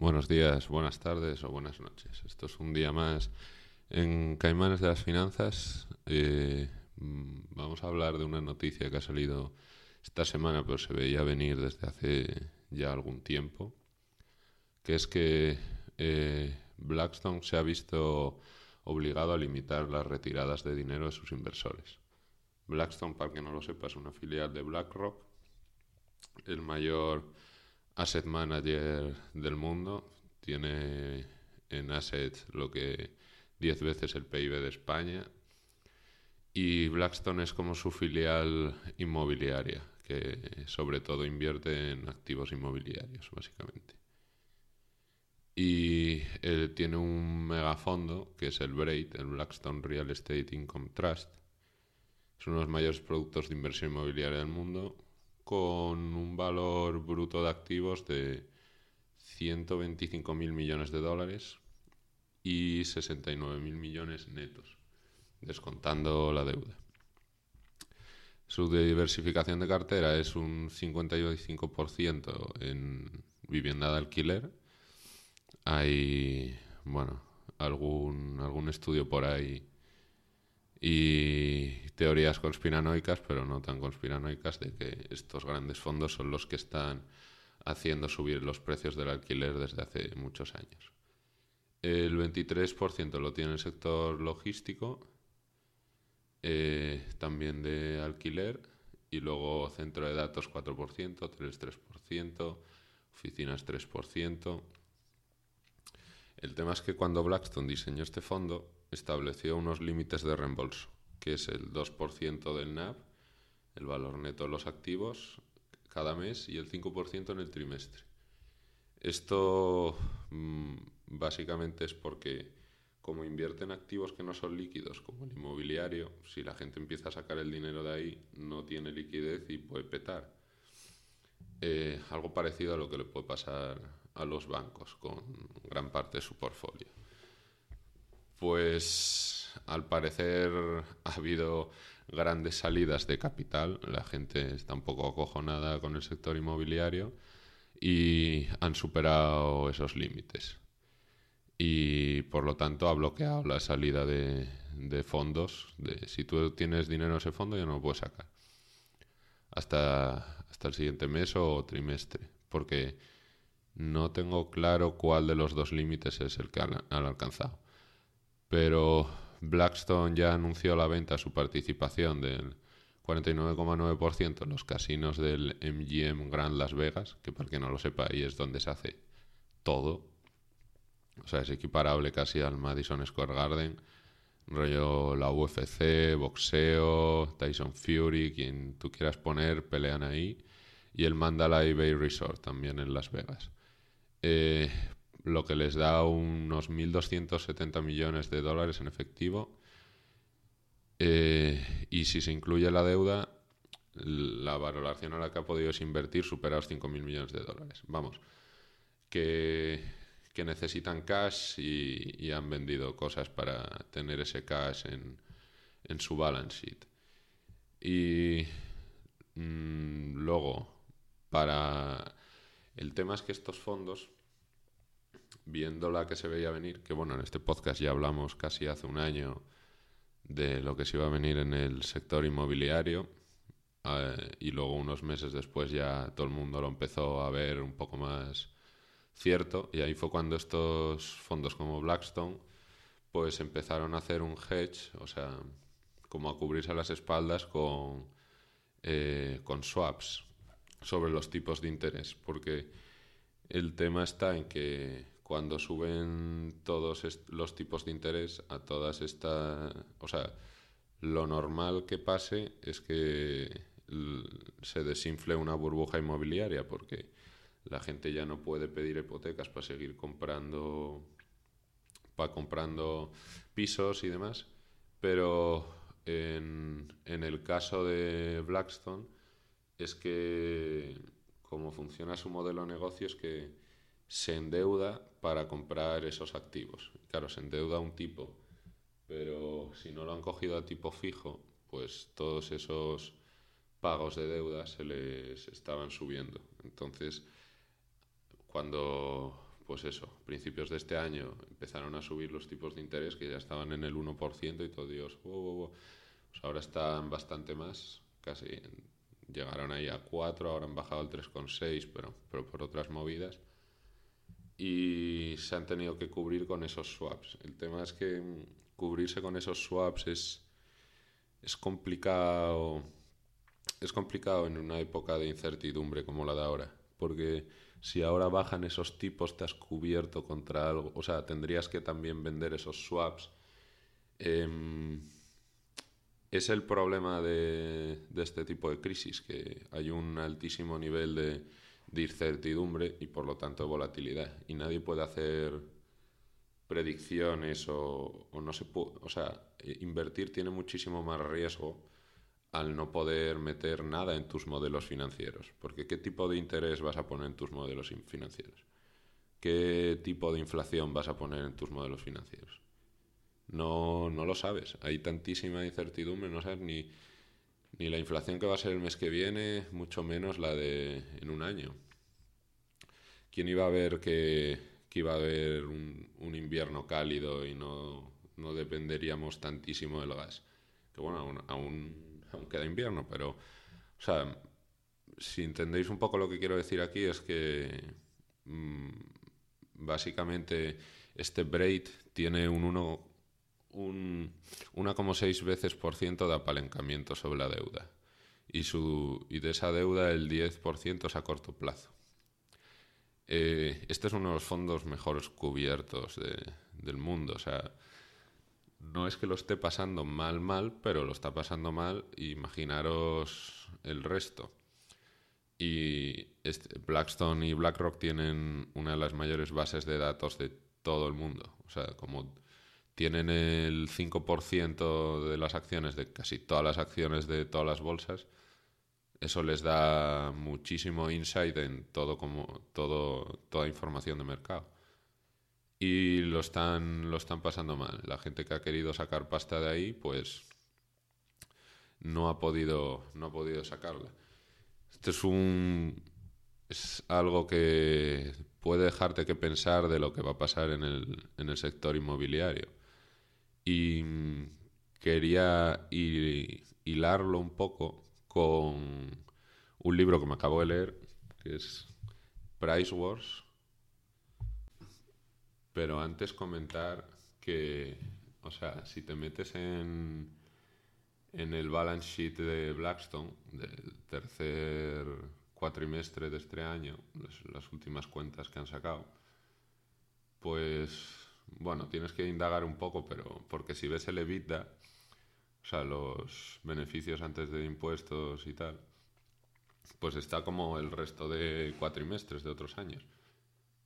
buenos días, buenas tardes o buenas noches. Esto es un día más en Caimanes de las Finanzas. Eh, mm, vamos a hablar de una noticia que ha salido esta semana, pero se veía venir desde hace ya algún tiempo, que es que eh, Blackstone se ha visto obligado a limitar las retiradas de dinero de sus inversores. Blackstone, para que no lo sepa, es una filial de BlackRock, el mayor asset manager del mundo. Tiene en assets lo que 10 veces el PIB de España. Y Blackstone es como su filial inmobiliaria, que sobre todo invierte en activos inmobiliarios, básicamente. Y él tiene un megafondo, que es el BRAID, el Blackstone Real Estate Income Trust. Es uno de los mayores productos de inversión inmobiliaria del mundo, con un valor bruto de activos de 125.000 millones de dólares y 69.000 millones netos, descontando la deuda. Su diversificación de cartera es un 55% en vivienda de alquiler. Hay, bueno, algún, algún estudio por ahí y teorías conspiranoicas, pero no tan conspiranoicas, de que estos grandes fondos son los que están haciendo subir los precios del alquiler desde hace muchos años. El 23% lo tiene el sector logístico, eh, también de alquiler, y luego centro de datos 4%, 3 3%, oficinas 3%. El tema es que cuando Blackstone diseñó este fondo, estableció unos límites de reembolso, que es el 2% del NAV, el valor neto de los activos, cada mes y el 5% en el trimestre. Esto mm, básicamente es porque como invierte en activos que no son líquidos, como el inmobiliario, si la gente empieza a sacar el dinero de ahí, no tiene liquidez y puede petar. Eh, algo parecido a lo que le puede pasar a los bancos con gran parte de su portfolio. Pues al parecer ha habido grandes salidas de capital, la gente está un poco acojonada con el sector inmobiliario y han superado esos límites. Y por lo tanto ha bloqueado la salida de, fondos. Si tú tienes dinero en ese fondo ya no lo puedes sacar. Hasta, hasta el siguiente mes o trimestre. Porque no tengo claro cuál de los dos límites es el que han alcanzado pero Blackstone ya anunció la venta su participación del 49,9% en los casinos del MGM Grand Las Vegas, que para que no lo sepa, ahí es donde se hace todo. O sea, es equiparable casi al Madison Square Garden. Rollo la UFC, boxeo, Tyson Fury, quien tú quieras poner, pelean ahí. Y el Mandalay Bay Resort también en Las Vegas. Eh, lo que les da unos 1.270 millones de dólares en efectivo. Eh, y si se incluye la deuda, la valoración a la que ha podido invertir supera los 5.000 millones de dólares. Vamos, que, necesitan cash y, han vendido cosas para tener ese cash en, en su balance sheet. Y mm, luego, para... El tema es que estos fondos viendo la que se veía venir, que bueno, en este podcast ya hablamos casi hace un año de lo que se iba a venir en el sector inmobiliario eh, y luego unos meses después ya todo el mundo lo empezó a ver un poco más cierto y ahí fue cuando estos fondos como Blackstone pues empezaron a hacer un hedge, o sea, como a cubrirse las espaldas con, eh, con swaps sobre los tipos de interés, porque el tema está en que cuando suben todos los tipos de interés a todas estas... O sea, lo normal que pase es que se desinfle una burbuja inmobiliaria porque la gente ya no puede pedir hipotecas para seguir comprando para comprando pisos y demás pero en, en el caso de Blackstone es que como funciona su modelo de negocio es que se endeuda para comprar esos activos. Claro, se endeuda un tipo, pero si no lo han cogido a tipo fijo, pues todos esos pagos de deuda se les estaban subiendo. Entonces, cuando pues eso, principios de este año empezaron a subir los tipos de interés que ya estaban en el 1% y todo Dios, pues ahora están bastante más, casi llegaron ahí a 4, ahora han bajado al 3,6, pero, pero por otras movidas. Y se han tenido que cubrir con esos swaps. El tema es que cubrirse con esos swaps es, es complicado. Es complicado en una época de incertidumbre como la de ahora, porque si ahora bajan esos tipos te has cubierto contra algo, o sea, tendrías que también vender esos swaps. Em, es el problema de, este tipo de crisis, que hay un altísimo nivel de, incertidumbre y por lo tanto de volatilidad. Y nadie puede hacer predicciones o, no se puede... O sea, invertir tiene muchísimo más riesgo al no poder meter nada en tus modelos financieros. Porque ¿qué tipo de interés vas a poner en tus modelos financieros? ¿Qué tipo de inflación vas a poner en tus modelos financieros? no, no lo sabes. Hay tantísima incertidumbre, no sabes ni, ni la inflación que va a ser el mes que viene, mucho menos la de en un año. ¿Quién iba a ver que, iba a haber un, invierno cálido y no, no, dependeríamos tantísimo del gas? Que bueno, aún, aún, queda invierno, pero, o sea, si entendéis un poco lo que quiero decir aquí es que mm, básicamente este braid tiene un 1 un 1,6 veces por ciento de apalancamiento sobre la deuda y, su, y de esa deuda el 10% es a corto plazo. Eh, este es uno de los fondos mejores cubiertos del mundo. O sea, no es que lo esté pasando mal, mal, pero lo está pasando mal. Imaginaros el resto. Y este, Blackstone y BlackRock tienen una de las mayores bases de datos de todo el mundo. O sea, como tienen el 5% de las acciones, de casi todas las acciones de todas las bolsas, eso les da muchísimo insight en todo como todo toda información de mercado. Y lo están lo están pasando mal. La gente que ha querido sacar pasta de ahí, pues no ha podido no ha podido sacarla. Esto es un es algo que puede dejarte que pensar de lo que va a pasar en el, en el sector inmobiliario y quería hilarlo un poco con un libro que me acabo de leer, que es Price Wars. Pero antes comentar que, o sea, si te metes en, en el balance sheet de Blackstone, del tercer cuatrimestre de este año, las últimas cuentas que han sacado, pues bueno, tienes que indagar un poco, pero porque si ves el EBITDA, o sea, los beneficios antes de impuestos y tal, pues está como el resto de cuatrimestres de otros años.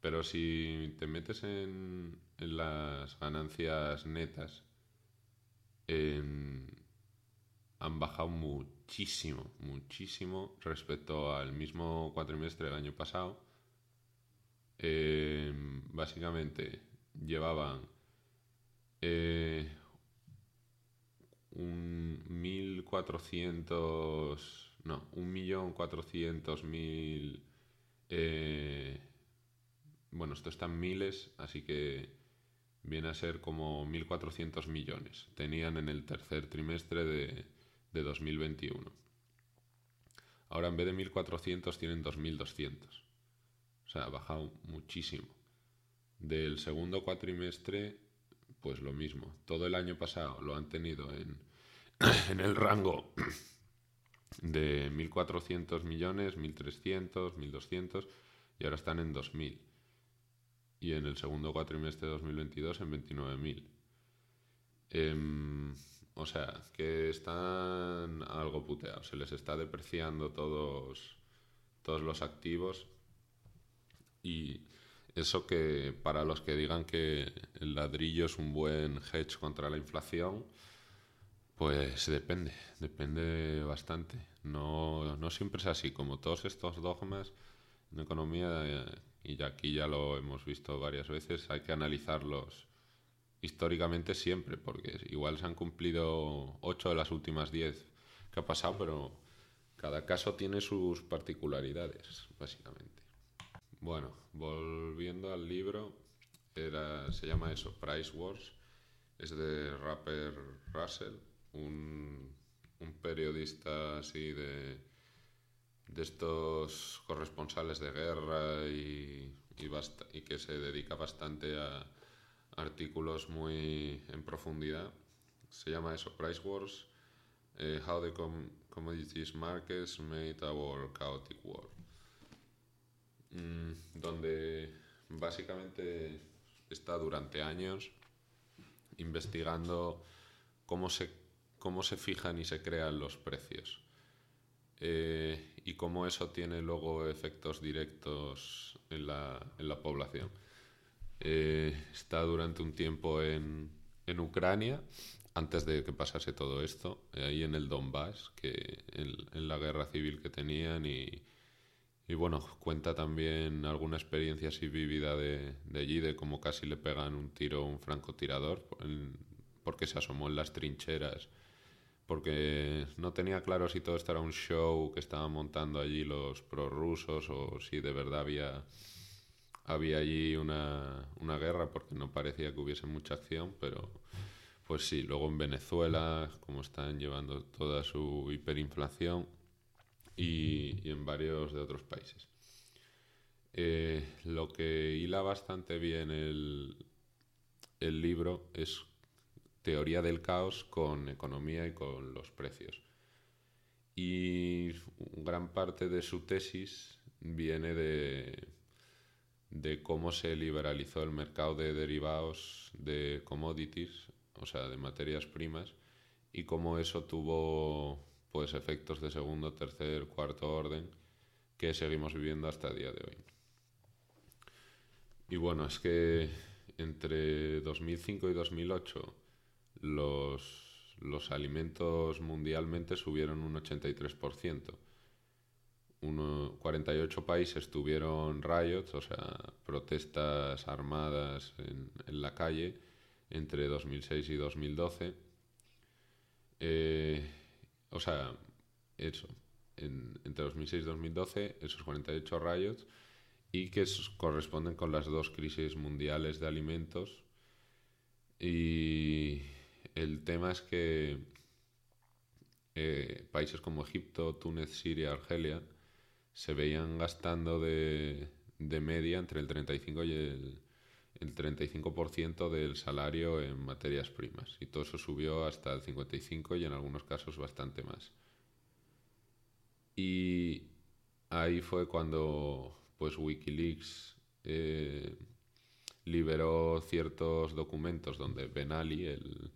Pero si te metes en, las ganancias netas, han bajado muchísimo, muchísimo respecto al mismo cuatrimestre del año pasado. básicamente, llevaban eh, un 1.400, no, un millón cuatrocientos mil, eh, bueno, esto está en miles, así que viene a ser como 1.400 millones. Tenían en el tercer trimestre de, de 2021. Ahora en vez de 1.400 tienen 2.200. O sea, ha bajado muchísimo. Del segundo cuatrimestre, pues lo mismo. Todo el año pasado lo han tenido en, en el rango de 1.400 millones, 1.300, 1.200 y ahora están en 2.000. Y en el segundo cuatrimestre de 2022 en 29.000. Em, o sea, que están algo puteados. Se les está depreciando todos, todos los activos y eso que para los que digan que el ladrillo es un buen hedge contra la inflación, pues depende, depende bastante. No, no siempre es así, como todos estos dogmas en economía, y aquí ya lo hemos visto varias veces, hay que analizarlos históricamente siempre, porque igual se han cumplido ocho de las últimas diez que ha pasado, pero cada caso tiene sus particularidades, básicamente. Bueno, volviendo al libro, era, se llama eso, Price Wars. Es de Rapper Russell, un, un periodista así de, de estos corresponsales de guerra y, y, y que se dedica bastante a artículos muy en profundidad. Se llama eso, Price Wars, eh, How the com Commodities Markets Made Our Chaotic World. Mm, donde básicamente está durante años investigando cómo se, cómo se fijan y se crean los precios eh, y cómo eso tiene luego efectos directos en la, en la población. Eh, está durante un tiempo en, en, Ucrania, antes de que pasase todo esto, ahí en el Donbass, que en la guerra civil que tenían y, y bueno, cuenta también alguna experiencia así vivida de, allí, de cómo casi le pegan un tiro a un francotirador porque se asomó en las trincheras, porque no tenía claro si todo esto era un show que estaban montando allí los prorrusos o si de verdad había, había allí una, una guerra, porque no parecía que hubiese mucha acción, pero pues sí, luego en Venezuela, como están llevando toda su hiperinflación y, en varios de otros países. Eh, lo que hila bastante bien el, el libro es teoría del caos con economía y con los precios. Y gran parte de su tesis viene de, de cómo se liberalizó el mercado de derivados de commodities, o sea, de materias primas, y cómo eso tuvo pues efectos de segundo, tercer, cuarto orden que seguimos viviendo hasta el día de hoy. Y bueno, es que entre 2005 y 2008 los, los alimentos mundialmente subieron un 83%. Uno, 48 países tuvieron riots, o sea, protestas armadas en, la calle entre 2006 y 2012. Eh, o sea, eso, entre 2006 y 2012, esos 48 rayos, y que corresponden con las dos crisis mundiales de alimentos. Y el tema es que eh, países como Egipto, Túnez, Siria, Argelia se veían gastando de, de media entre el 35 y el, el 35% del salario en materias primas y todo eso subió hasta el 55% y en algunos casos bastante más. Y ahí fue cuando pues Wikileaks eh, liberó ciertos documentos donde Ben Ali, el,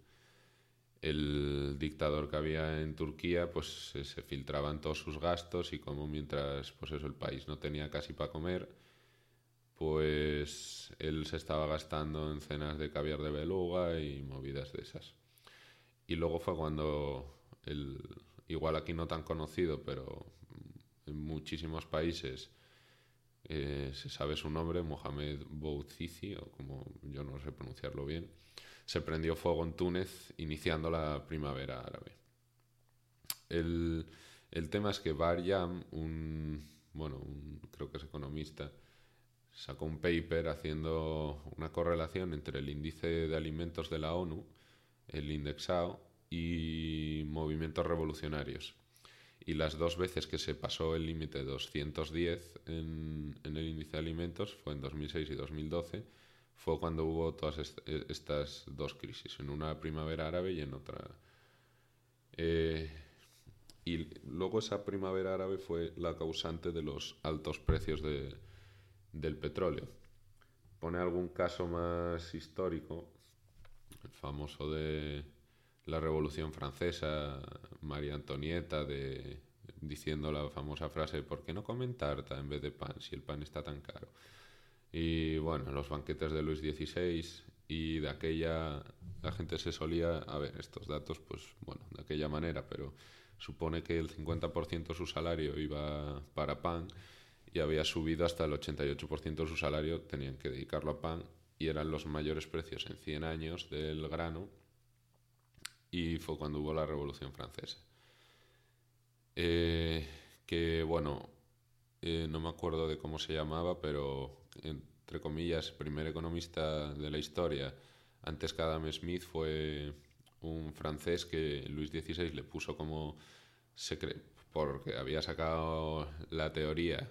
el dictador que había en Turquía, pues se, filtraban todos sus gastos y como mientras pues eso el país no tenía casi para comer, pues él se estaba gastando en cenas de caviar de beluga y movidas de esas. Y luego fue cuando, el, igual aquí no tan conocido, pero en muchísimos países eh, se sabe su nombre, Mohamed Bouzizi, o como yo no sé pronunciarlo bien, se prendió fuego en Túnez iniciando la primavera árabe. El, el tema es que Bar Yam, un, bueno, creo que es economista, sacó un paper haciendo una correlación entre el índice de alimentos de la ONU, el indexado, y movimientos revolucionarios. Y las dos veces que se pasó el límite de 210 en, en, el índice de alimentos fue en 2006 y 2012, fue cuando hubo todas est estas dos crisis, en una primavera árabe y en otra. Eh, y luego esa primavera árabe fue la causante de los altos precios de, del petróleo. Pone algún caso más histórico, el famoso de la Revolución Francesa, María Antonieta, de, diciendo la famosa frase, ¿por qué no comen tarta en vez de pan si el pan está tan caro? Y bueno, los banquetes de Luis XVI y de aquella, la gente se solía, a ver, estos datos, pues bueno, de aquella manera, pero supone que el 50% de su salario iba para pan y había subido hasta el 88% de su salario, tenían que dedicarlo a pan y eran los mayores precios en 100 años del grano y fue cuando hubo la Revolución Francesa. Eh, que bueno, eh, no me acuerdo de cómo se llamaba, pero entre comillas, primer economista de la historia, antes que Adam Smith, fue un francés que Luis XVI le puso como porque había sacado la teoría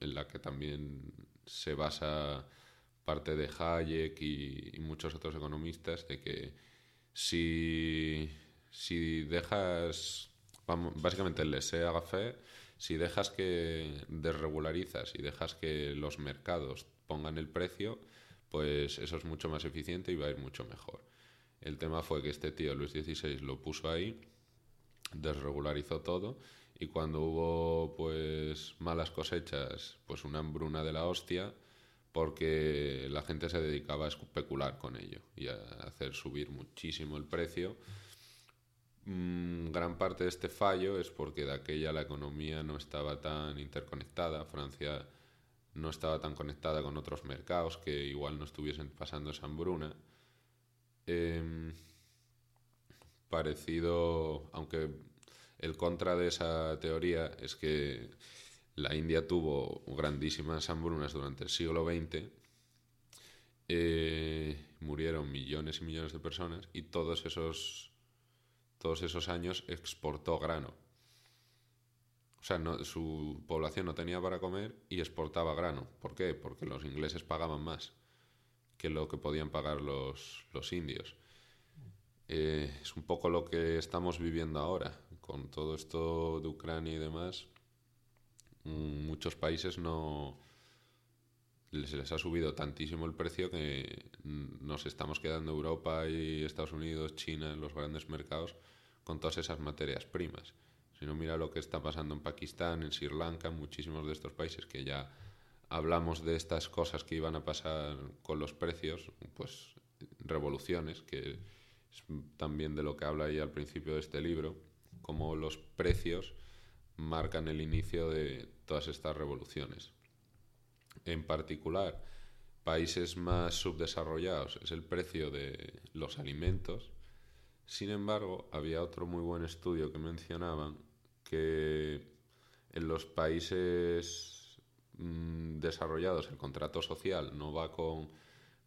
en la que también se basa parte de Hayek y, muchos otros economistas de que si, si dejas, básicamente el laissez haga si dejas que desregularizas y dejas que los mercados pongan el precio, pues eso es mucho más eficiente y va a ir mucho mejor. El tema fue que este tío, Luis XVI, lo puso ahí, desregularizó todo y cuando hubo pues malas cosechas, pues una hambruna de la hostia, porque la gente se dedicaba a especular con ello y a hacer subir muchísimo el precio. Mm, gran parte de este fallo es porque de aquella la economía no estaba tan interconectada, Francia no estaba tan conectada con otros mercados que igual no estuviesen pasando esa hambruna. Em, parecido, aunque el contra de esa teoría es que la India tuvo grandísimas hambrunas durante el siglo XX, eh, murieron millones y millones de personas y todos esos, todos esos años exportó grano. O sea, su población no tenía para comer y exportaba grano. ¿Por qué? Porque los ingleses pagaban más que lo que podían pagar los, los indios. Eh, es un poco lo que estamos viviendo ahora con todo esto de Ucrania y demás, mm, muchos países no les, les ha subido tantísimo el precio que nos estamos quedando Europa y Estados Unidos, China, los grandes mercados con todas esas materias primas. Si no mira lo que está pasando en Pakistán, en Sri Lanka, muchísimos de estos países que ya hablamos de estas cosas que iban a pasar con los precios, pues revoluciones, que es también de lo que habla ahí al principio de este libro cómo los precios marcan el inicio de todas estas revoluciones. En particular, países más subdesarrollados es el precio de los alimentos. Sin embargo, había otro muy buen estudio que mencionaban que en los países mm, desarrollados el contrato social no va con,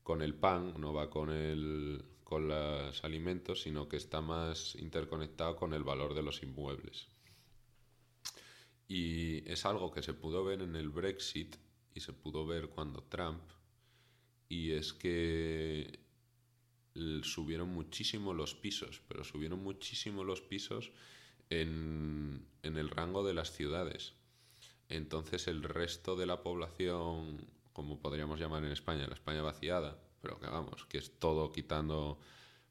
con el pan, no va con el, con los alimentos, sino que está más interconectado con el valor de los inmuebles. Y es algo que se pudo ver en el Brexit y se pudo ver cuando Trump, y es que subieron muchísimo los pisos, pero subieron muchísimo los pisos en, en el rango de las ciudades. Entonces el resto de la población, como podríamos llamar en España, la España vaciada, pero que vamos, que es todo quitando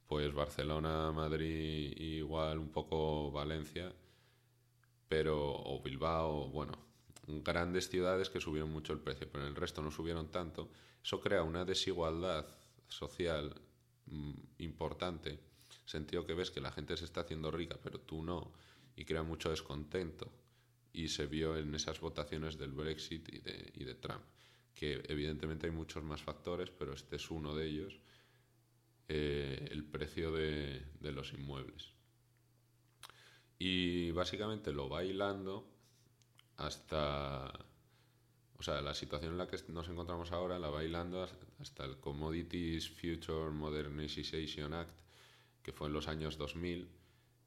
pues Barcelona, Madrid, igual un poco Valencia, pero o Bilbao, bueno, grandes ciudades que subieron mucho el precio, pero en el resto no subieron tanto. Eso crea una desigualdad social mm, importante, sentido que ves que la gente se está haciendo rica, pero tú no, y crea mucho descontento. Y se vio en esas votaciones del Brexit y de, y de Trump que evidentemente hay muchos más factores, pero este es uno de ellos, eh, el precio de, los inmuebles. Y básicamente lo va hilando hasta, o sea, la situación en la que nos encontramos ahora la va hilando hasta el Commodities Future Modernization Act, que fue en los años 2000,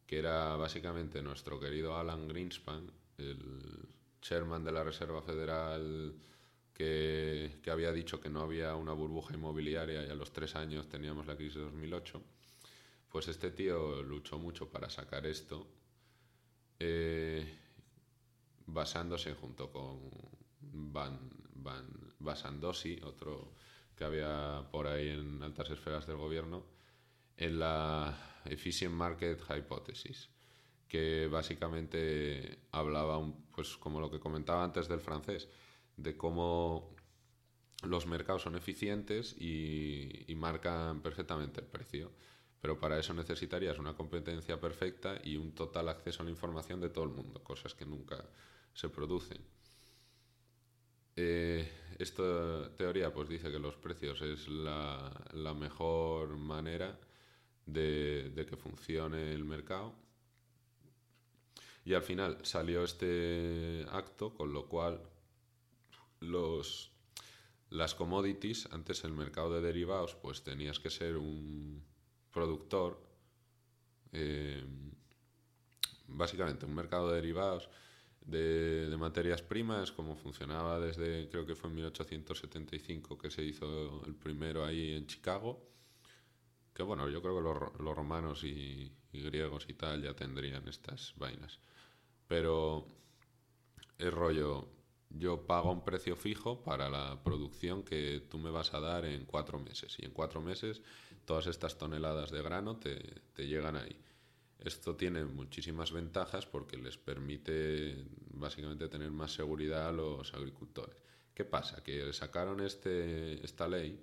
que era básicamente nuestro querido Alan Greenspan, el chairman de la Reserva Federal que, había dicho que no había una burbuja inmobiliaria y a los tres años teníamos la crisis de 2008, pues este tío luchó mucho para sacar esto, eh, basándose junto con Van, Van Basandosi, otro que había por ahí en altas esferas del gobierno, en la Efficient Market Hypothesis, que básicamente hablaba, pues como lo que comentaba antes del francés, de cómo los mercados son eficientes y, marcan perfectamente el precio. Pero para eso necesitarías una competencia perfecta y un total acceso a la información de todo el mundo, cosas que nunca se producen. Eh, esta teoría pues dice que los precios es la, mejor manera de, de, que funcione el mercado. Y al final salió este acto, con lo cual los, las commodities, antes el mercado de derivados, pues tenías que ser un productor, eh, básicamente un mercado de derivados de, materias primas, como funcionaba desde, creo que fue en 1875 que se hizo el primero ahí en Chicago, que bueno, yo creo que los, los romanos y, y griegos y tal ya tendrían estas vainas. Pero el rollo, yo pago un precio fijo para la producción que tú me vas a dar en cuatro meses. Y en cuatro meses todas estas toneladas de grano te, llegan ahí. Esto tiene muchísimas ventajas porque les permite básicamente tener más seguridad a los agricultores. ¿Qué pasa? Que sacaron este, esta ley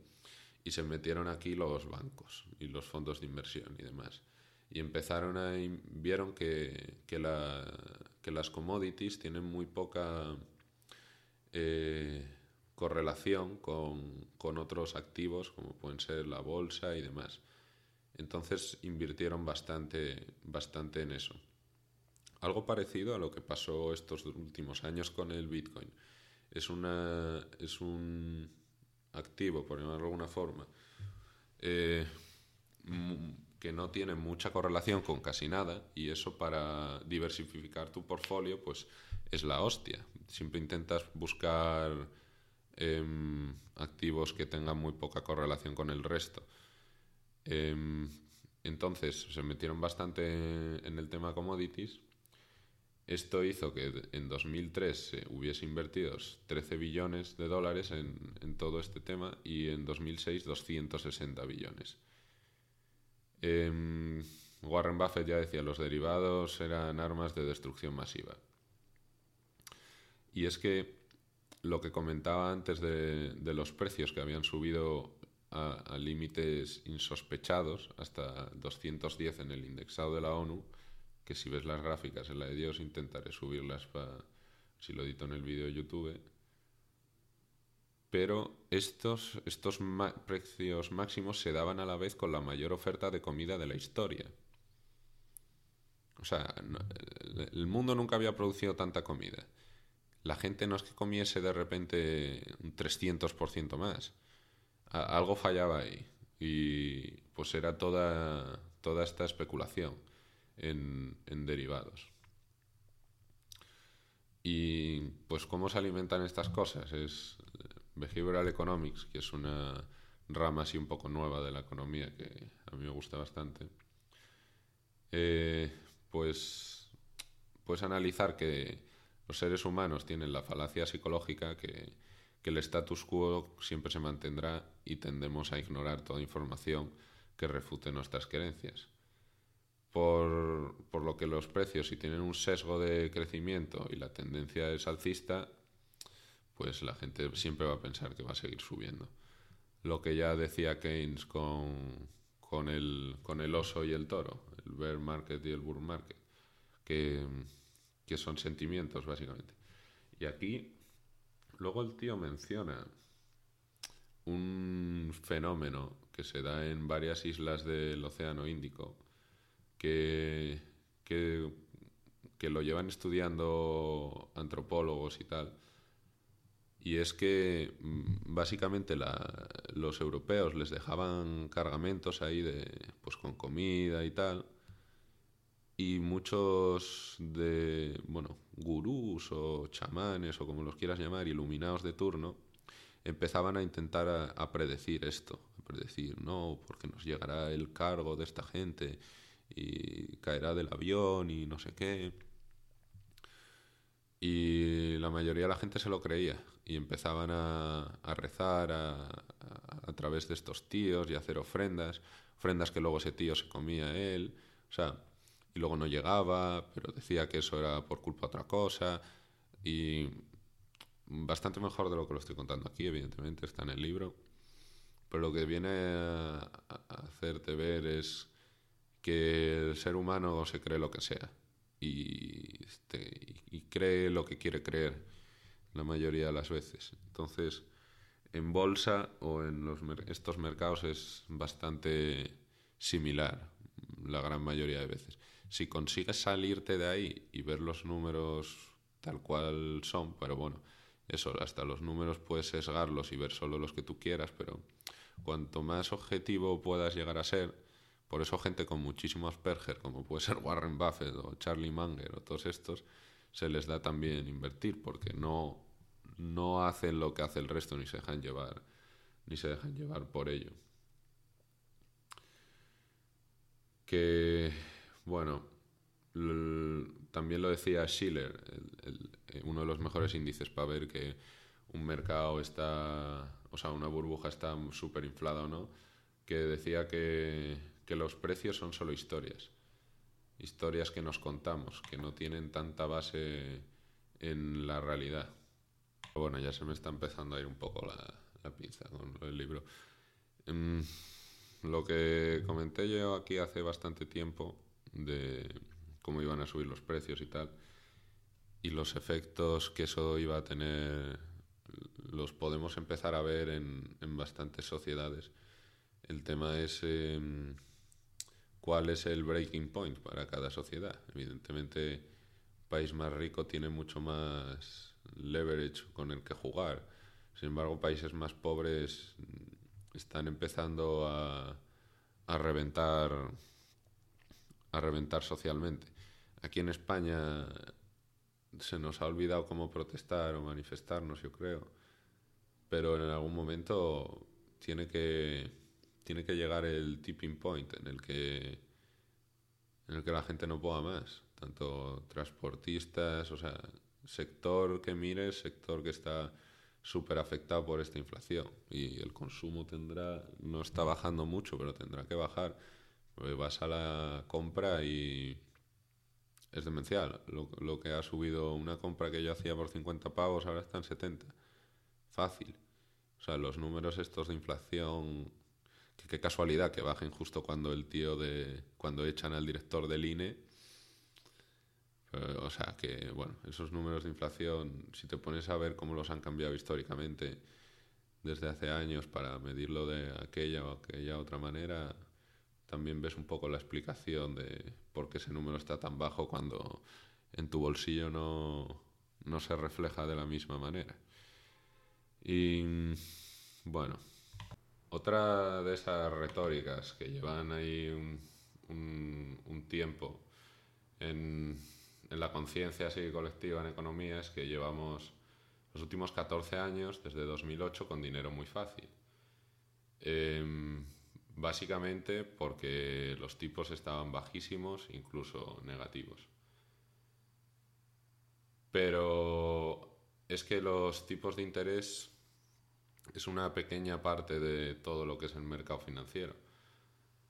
y se metieron aquí los bancos y los fondos de inversión y demás. Y empezaron a... vieron que, que las commodities tienen muy poca eh, correlación con, otros activos como pueden ser la bolsa y demás. Entonces invirtieron bastante, bastante en eso. Algo parecido a lo que pasó estos últimos años con el Bitcoin. Es, una, es un activo, por llamarlo de alguna forma, eh, que no tiene mucha correlación con casi nada y eso para diversificar tu portfolio pues es la hostia. Siempre intentas buscar eh, activos que tengan muy poca correlación con el resto. Eh, entonces se metieron bastante en el tema commodities. Esto hizo que en 2003 se hubiese invertido 13 billones de dólares en, todo este tema y en 2006 260 billones. Eh, Warren Buffett ya decía, los derivados eran armas de destrucción masiva. Y es que lo que comentaba antes de, los precios que habían subido a, límites insospechados, hasta 210 en el indexado de la ONU, que si ves las gráficas en la de Dios intentaré subirlas para si lo edito en el vídeo de YouTube. Pero estos, estos precios máximos se daban a la vez con la mayor oferta de comida de la historia. O sea, el mundo nunca había producido tanta comida. La gente no es que comiese de repente un 300% más. Algo fallaba ahí. Y pues era toda, toda esta especulación en, derivados. Y pues cómo se alimentan estas cosas es Behavioral Economics, que es una rama así un poco nueva de la economía que a mí me gusta bastante. Eh, pues puedes analizar que los seres humanos tienen la falacia psicológica que, el status quo siempre se mantendrá y tendemos a ignorar toda información que refute nuestras creencias por, por, lo que los precios, si tienen un sesgo de crecimiento y la tendencia es alcista, pues la gente siempre va a pensar que va a seguir subiendo. Lo que ya decía Keynes con, con, el, con el oso y el toro, el bear market y el bull market, que, que son sentimientos básicamente. Y aquí, luego el tío menciona un fenómeno que se da en varias islas del Océano Índico, que, que, lo llevan estudiando antropólogos y tal, y es que mm, básicamente los europeos les dejaban cargamentos ahí de pues con comida y tal y muchos de bueno gurús o chamanes o como los quieras llamar iluminados de turno empezaban a intentar a, predecir esto a predecir no porque nos llegará el cargo de esta gente y caerá del avión y no sé qué. Y la mayoría de la gente se lo creía y empezaban a, rezar a, a, a, través de estos tíos y a hacer ofrendas, ofrendas que luego ese tío se comía él, o sea, y luego no llegaba, pero decía que eso era por culpa de otra cosa y bastante mejor de lo que lo estoy contando aquí, evidentemente, está en el libro, pero lo que viene a, hacerte ver es que el ser humano se cree lo que sea y, este, y cree lo que quiere creer la mayoría de las veces. Entonces, en bolsa o en los, estos mercados es bastante similar la gran mayoría de veces. Si consigues salirte de ahí y ver los números tal cual son, pero bueno, eso, hasta los números puedes sesgarlos y ver solo los que tú quieras, pero cuanto más objetivo puedas llegar a ser, por eso gente con muchísimo Asperger, como puede ser Warren Buffett o Charlie Munger o todos estos, se les da también invertir, porque no, no hacen lo que hace el resto ni se dejan llevar, ni se dejan llevar por ello. Que, bueno, también lo decía Schiller, eh, uno de los mejores índices para ver que un mercado está, o sea, una burbuja está súper inflada o no, que decía que, que los precios son solo historias, historias que nos contamos, que no tienen tanta base en la realidad. Bueno, ya se me está empezando a ir un poco la, la pinza con el libro. Em, lo que comenté yo aquí hace bastante tiempo de cómo iban a subir los precios y tal, y los efectos que eso iba a tener los podemos empezar a ver en, en bastantes sociedades. El tema es em, cuál es el breaking point para cada sociedad. Evidentemente, país más rico tiene mucho más leverage con el que jugar. Sin embargo, países más pobres están empezando a, a reventar a reventar socialmente. Aquí en España se nos ha olvidado cómo protestar o manifestarnos, yo creo. Pero en algún momento tiene que, tiene que llegar el tipping point en el que en el que la gente no pueda más, tanto transportistas, o sea, sector que mires, sector que está súper afectado por esta inflación y el consumo tendrá, no está bajando mucho, pero tendrá que bajar vas a la compra y es demencial. Lo, lo, que ha subido una compra que yo hacía por 50 pavos ahora está en 70. Fácil. O sea, los números estos de inflación, que qué casualidad que bajen justo cuando el tío de... cuando echan al director del INE. o sea, que bueno, esos números de inflación, si te pones a ver cómo los han cambiado históricamente desde hace años para medirlo de aquella o aquella otra manera, también ves un poco la explicación de por qué ese número está tan bajo cuando en tu bolsillo no, no se refleja de la misma manera. Y bueno, otra de esas retóricas que llevan ahí un, tiempo en, en la conciencia así colectiva en economía es que llevamos los últimos 14 años, desde 2008, con dinero muy fácil. Eh, Básicamente porque los tipos estaban bajísimos, incluso negativos. Pero es que los tipos de interés es una pequeña parte de todo lo que es el mercado financiero.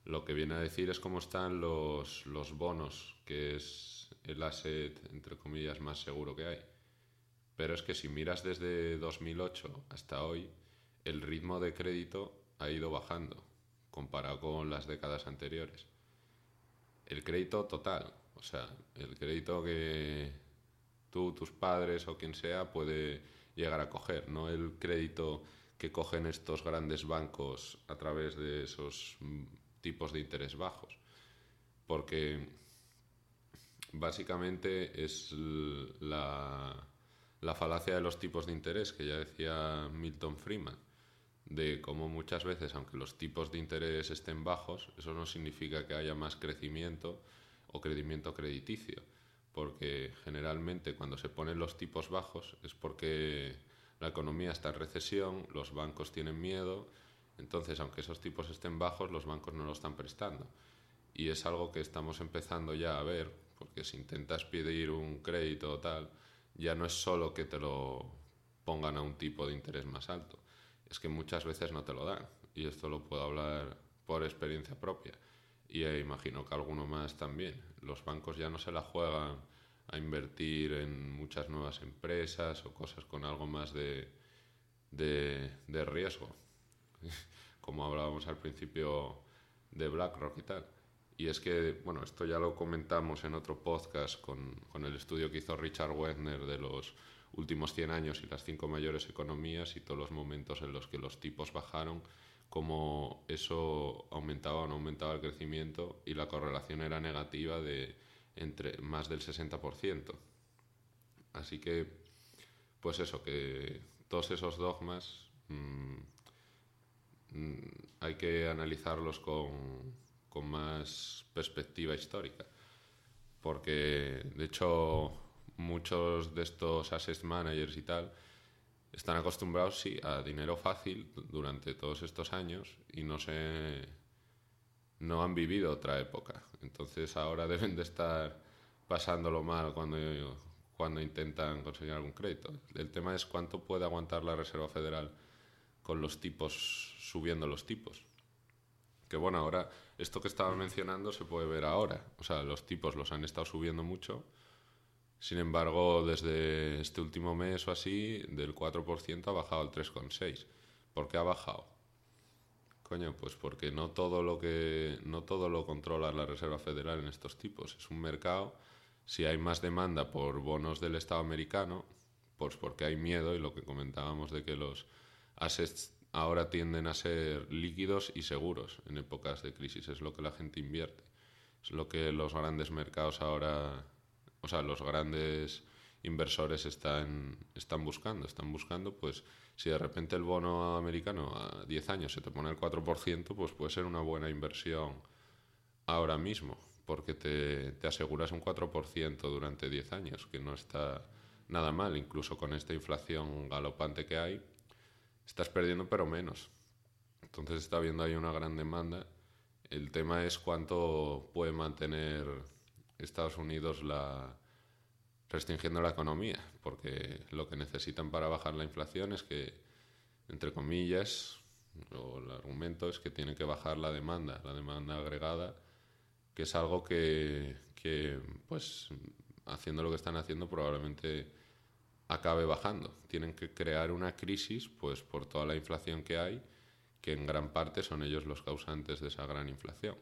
Lo que viene a decir es cómo están los, los bonos, que es el asset, entre comillas, más seguro que hay. Pero es que si miras desde 2008 hasta hoy, el ritmo de crédito ha ido bajando comparado con las décadas anteriores. El crédito total, o sea, el crédito que tú, tus padres o quien sea puede llegar a coger, no el crédito que cogen estos grandes bancos a través de esos tipos de interés bajos. Porque básicamente es la, la falacia de los tipos de interés que ya decía Milton Friedman de cómo muchas veces, aunque los tipos de interés estén bajos, eso no significa que haya más crecimiento o crecimiento crediticio, porque generalmente cuando se ponen los tipos bajos es porque la economía está en recesión, los bancos tienen miedo, entonces aunque esos tipos estén bajos, los bancos no lo están prestando. Y es algo que estamos empezando ya a ver, porque si intentas pedir un crédito o tal, ya no es solo que te lo pongan a un tipo de interés más alto, es que muchas veces no te lo dan. Y esto lo puedo hablar por experiencia propia. Y eh, imagino que alguno más también. Los bancos ya no se la juegan a invertir en muchas nuevas empresas o cosas con algo más de, de, riesgo, como hablábamos al principio de BlackRock y tal. Y es que, bueno, esto ya lo comentamos en otro podcast con, con el estudio que hizo Richard Wagner de los últimos 100 años y las cinco mayores economías y todos los momentos en los que los tipos bajaron, cómo eso aumentaba o no aumentaba el crecimiento y la correlación era negativa de entre más del 60%. Así que pues eso, que todos esos dogmas mm, mm, hay que analizarlos con, con más perspectiva histórica. Porque, de hecho, muchos de estos asset managers y tal están acostumbrados, sí, a dinero fácil durante todos estos años y no se no han vivido otra época. Entonces ahora deben de estar pasándolo mal cuando, cuando intentan conseguir algún crédito. El tema es cuánto puede aguantar la Reserva Federal con los tipos, subiendo los tipos. Que bueno, ahora esto que estaba mencionando se puede ver ahora. O sea, los tipos los han estado subiendo mucho. Sin embargo, desde este último mes o así, del 4% ha bajado al 3,6%. ¿Por qué ha bajado? Coño, pues porque no todo lo que no todo lo controla la Reserva Federal en estos tipos. Es un mercado. Si hay más demanda por bonos del Estado americano, pues porque hay miedo y lo que comentábamos de que los assets ahora tienden a ser líquidos y seguros en épocas de crisis. Es lo que la gente invierte. Es lo que los grandes mercados ahora, o sea, los grandes inversores están, están buscando. Están buscando, pues, si de repente el bono americano a 10 años se te pone el 4%, pues puede ser una buena inversión ahora mismo, porque te, te aseguras un 4% durante 10 años, que no está nada mal, incluso con esta inflación galopante que hay, estás perdiendo pero menos. Entonces está habiendo ahí una gran demanda. El tema es cuánto puede mantener Estados Unidos la, restringiendo la economía, porque lo que necesitan para bajar la inflación es que, entre comillas, el argumento es que tiene que bajar la demanda, la demanda agregada, que es algo que, que pues, haciendo lo que están haciendo, probablemente acabe bajando. Tienen que crear una crisis, pues, por toda la inflación que hay, que en gran parte son ellos los causantes de esa gran inflación.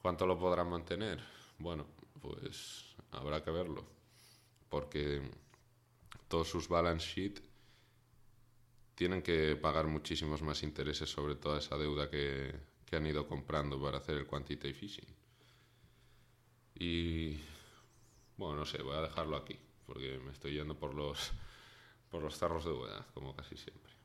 ¿Cuánto lo podrán mantener? Bueno, pues habrá que verlo porque todos sus balance sheet tienen que pagar muchísimos más intereses sobre toda esa deuda que, que han ido comprando para hacer el quantitative easing. Y bueno, no sé, voy a dejarlo aquí, porque me estoy yendo por los, por los tarros de hueá, como casi siempre.